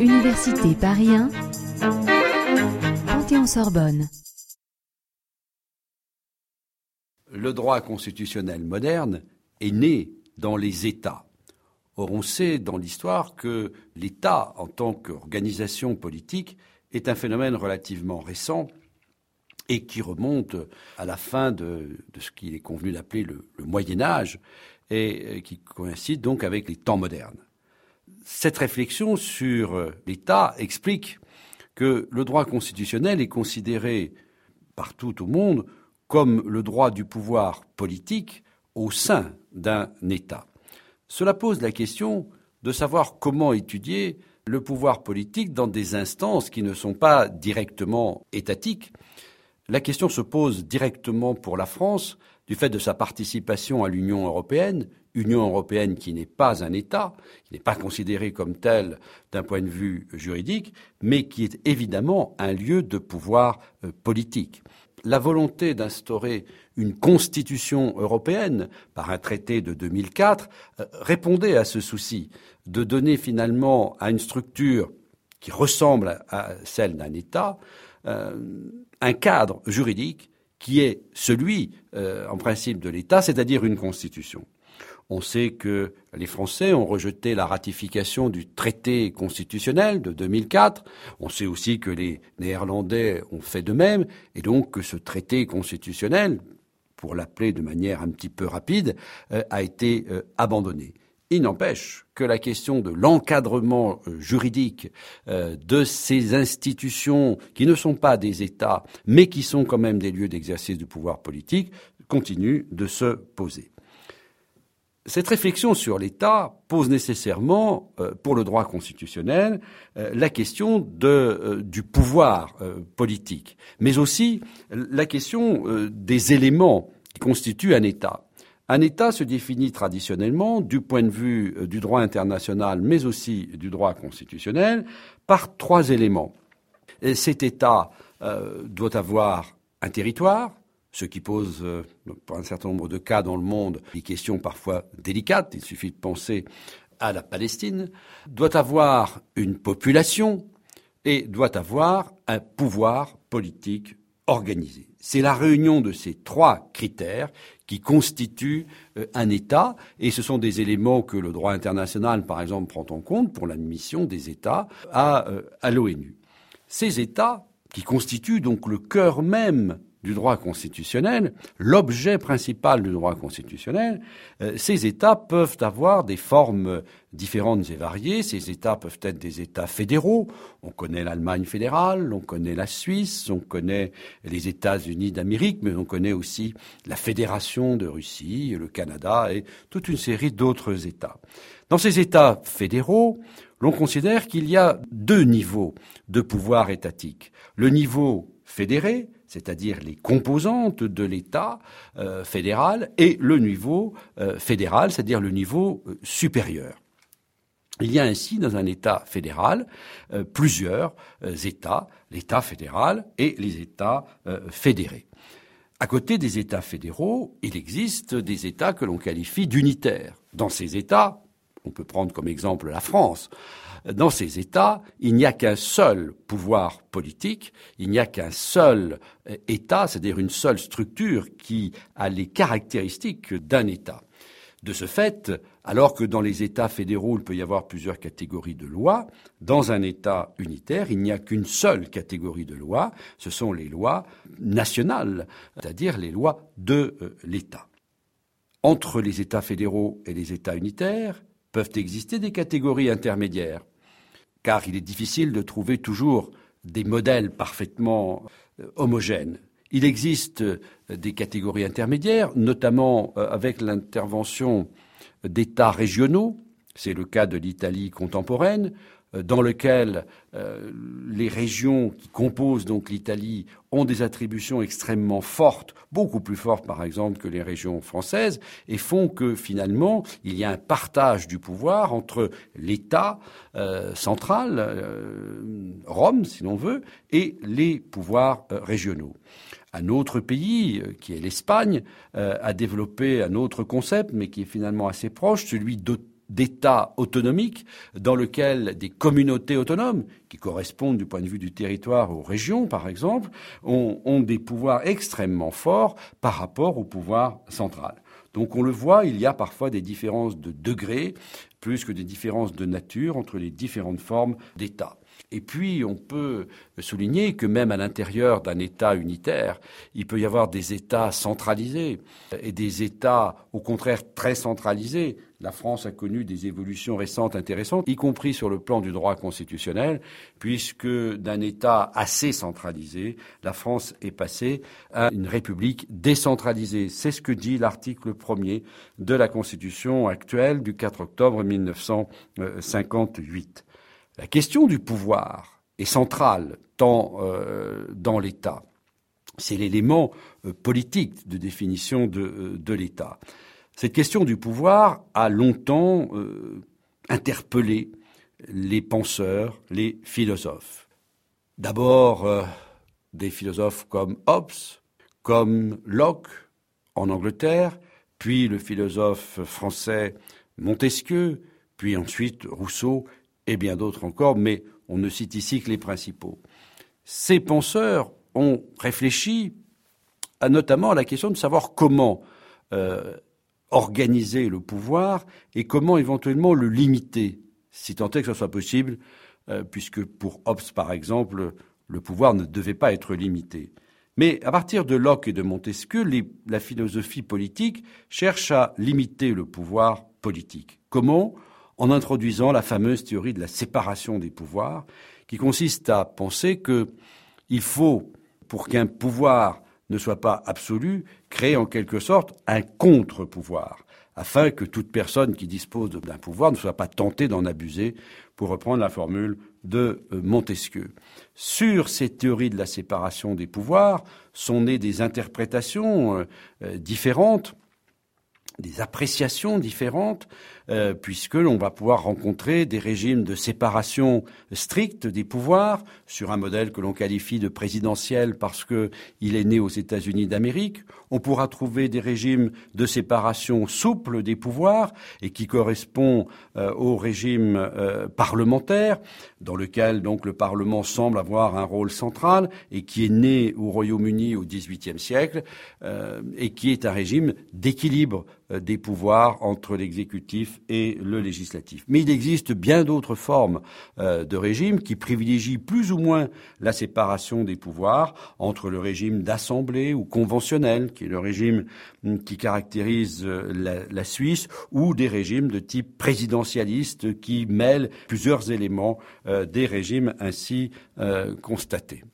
Université Paris 1, Panthéon-Sorbonne. Le droit constitutionnel moderne est né dans les États. Or, on sait dans l'histoire que l'État, en tant qu'organisation politique, est un phénomène relativement récent et qui remonte à la fin de, ce qu'il est convenu d'appeler le, Moyen Âge et qui coïncide donc avec les temps modernes. Cette réflexion sur l'État explique que le droit constitutionnel est considéré partout au monde comme le droit du pouvoir politique au sein d'un État. Cela pose la question de savoir comment étudier le pouvoir politique dans des instances qui ne sont pas directement étatiques. La question se pose directement pour la France du fait de sa participation à l'Union européenne, Union européenne qui n'est pas un État, qui n'est pas considéré comme tel d'un point de vue juridique, mais qui est évidemment un lieu de pouvoir euh, politique. La volonté d'instaurer une constitution européenne par un traité de 2004 euh, répondait à ce souci de donner finalement à une structure qui ressemble à celle d'un État euh, un cadre juridique qui est celui, euh, en principe, de l'État, c'est-à-dire une constitution. On sait que les Français ont rejeté la ratification du traité constitutionnel de 2004. On sait aussi que les Néerlandais ont fait de même, et donc que ce traité constitutionnel, pour l'appeler de manière un petit peu rapide, euh, a été euh, abandonné. Il n'empêche que la question de l'encadrement euh, juridique de ces institutions qui ne sont pas des États, mais qui sont quand même des lieux d'exercice du pouvoir politique, continue de se poser. Cette réflexion sur l'État pose nécessairement, euh, pour le droit constitutionnel, euh, la question euh, du pouvoir politique, mais aussi la question des éléments qui constituent un État. Un État se définit traditionnellement, du point de vue du droit international, mais aussi du droit constitutionnel, par trois éléments. Et cet État doit avoir un territoire, ce qui pose, euh, pour un certain nombre de cas dans le monde, des questions parfois délicates. Il suffit de penser à la Palestine, doit avoir une population et doit avoir un pouvoir politique organisé. C'est la réunion de ces trois critères qui constituent euh, un État, et ce sont des éléments que le droit international, par exemple, prend en compte pour l'admission des États à, euh, à l'ONU. Ces États, qui constituent donc le cœur même du droit constitutionnel, l'objet principal du droit constitutionnel, euh, ces États peuvent avoir des formes différentes et variées. Ces États peuvent être des États fédéraux. On connaît l'Allemagne fédérale, on connaît la Suisse, on connaît les États-Unis d'Amérique, mais on connaît aussi la Fédération de Russie, le Canada et toute une série d'autres États. Dans ces États fédéraux, l'on considère qu'il y a deux niveaux de pouvoir étatique. Le niveau fédéré, c'est-à-dire les composantes de l'État euh, fédéral, et le niveau euh, fédéral, c'est-à-dire le niveau euh, supérieur. Il y a ainsi dans un État fédéral plusieurs États, l'État fédéral et les États fédérés. À côté des États fédéraux, il existe des États que l'on qualifie d'unitaires. Dans ces États, on peut prendre comme exemple la France, dans ces États, il n'y a qu'un seul pouvoir politique, il n'y a qu'un seul euh, État, c'est-à-dire une seule structure qui a les caractéristiques d'un État. De ce fait, alors que dans les États fédéraux, il peut y avoir plusieurs catégories de lois, dans un État unitaire, il n'y a qu'une seule catégorie de lois, ce sont les lois nationales, c'est-à-dire les lois de euh, l'État. Entre les États fédéraux et les États unitaires peuvent exister des catégories intermédiaires car il est difficile de trouver toujours des modèles parfaitement euh, homogènes. Il existe euh, des catégories intermédiaires, notamment euh, avec l'intervention d'États régionaux, c'est le cas de l'Italie contemporaine, dans lequel euh, les régions qui composent donc l'Italie ont des attributions extrêmement fortes, beaucoup plus fortes par exemple que les régions françaises, et font que finalement il y a un partage du pouvoir entre l'État euh, central, Rome si l'on veut, et les pouvoirs régionaux. Un autre pays, qui est l'Espagne, a développé un autre concept, mais qui est finalement assez proche, celui d'États autonomiques dans lequel des communautés autonomes, qui correspondent du point de vue du territoire aux régions, par exemple, ont, ont des pouvoirs extrêmement forts par rapport au pouvoir central. Donc on le voit, il y a parfois des différences de degrés, plus que des différences de nature entre les différentes formes d'État. Et puis, on peut souligner que même à l'intérieur d'un État unitaire, il peut y avoir des États centralisés et des États, au contraire, très centralisés. La France a connu des évolutions récentes intéressantes, y compris sur le plan du droit constitutionnel, puisque d'un État assez centralisé, la France est passée à une république décentralisée. C'est ce que dit l'article premier de la Constitution actuelle du 4 octobre 1958. La question du pouvoir est centrale tant euh, dans l'État. C'est l'élément euh, politique de définition euh, de l'État. Cette question du pouvoir a longtemps interpellé les penseurs, les philosophes. D'abord des philosophes comme Hobbes, comme Locke en Angleterre, puis le philosophe français Montesquieu, puis ensuite Rousseau et bien d'autres encore, mais on ne cite ici que les principaux. Ces penseurs ont réfléchi à notamment à la question de savoir comment euh, organiser le pouvoir et comment éventuellement le limiter, si tant est que ce soit possible, euh, puisque pour Hobbes, par exemple, le pouvoir ne devait pas être limité. Mais à partir de Locke et de Montesquieu, la philosophie politique cherche à limiter le pouvoir politique. Comment? En introduisant la fameuse théorie de la séparation des pouvoirs, qui consiste à penser qu'il faut, pour qu'un pouvoir ne soit pas absolu, créer en quelque sorte un contre-pouvoir, afin que toute personne qui dispose d'un pouvoir ne soit pas tentée d'en abuser, pour reprendre la formule de euh, Montesquieu. Sur ces théories de la séparation des pouvoirs sont nées des interprétations euh, euh, différentes des appréciations différentes, euh, puisque l'on va pouvoir rencontrer des régimes de séparation stricte des pouvoirs sur un modèle que l'on qualifie de présidentiel parce que il est né aux États-Unis d'Amérique. On pourra trouver des régimes de séparation souple des pouvoirs et qui correspond euh, au régime euh, parlementaire, dans lequel donc le Parlement semble avoir un rôle central et qui est né au Royaume-Uni au XVIIIe siècle et qui est un régime d'équilibre des pouvoirs entre l'exécutif et le législatif. Mais il existe bien d'autres formes euh, de régime qui privilégient plus ou moins la séparation des pouvoirs entre le régime d'assemblée ou conventionnel, qui est le régime hum, qui caractérise euh, la, Suisse, ou des régimes de type présidentialiste qui mêlent plusieurs éléments des régimes ainsi constatés.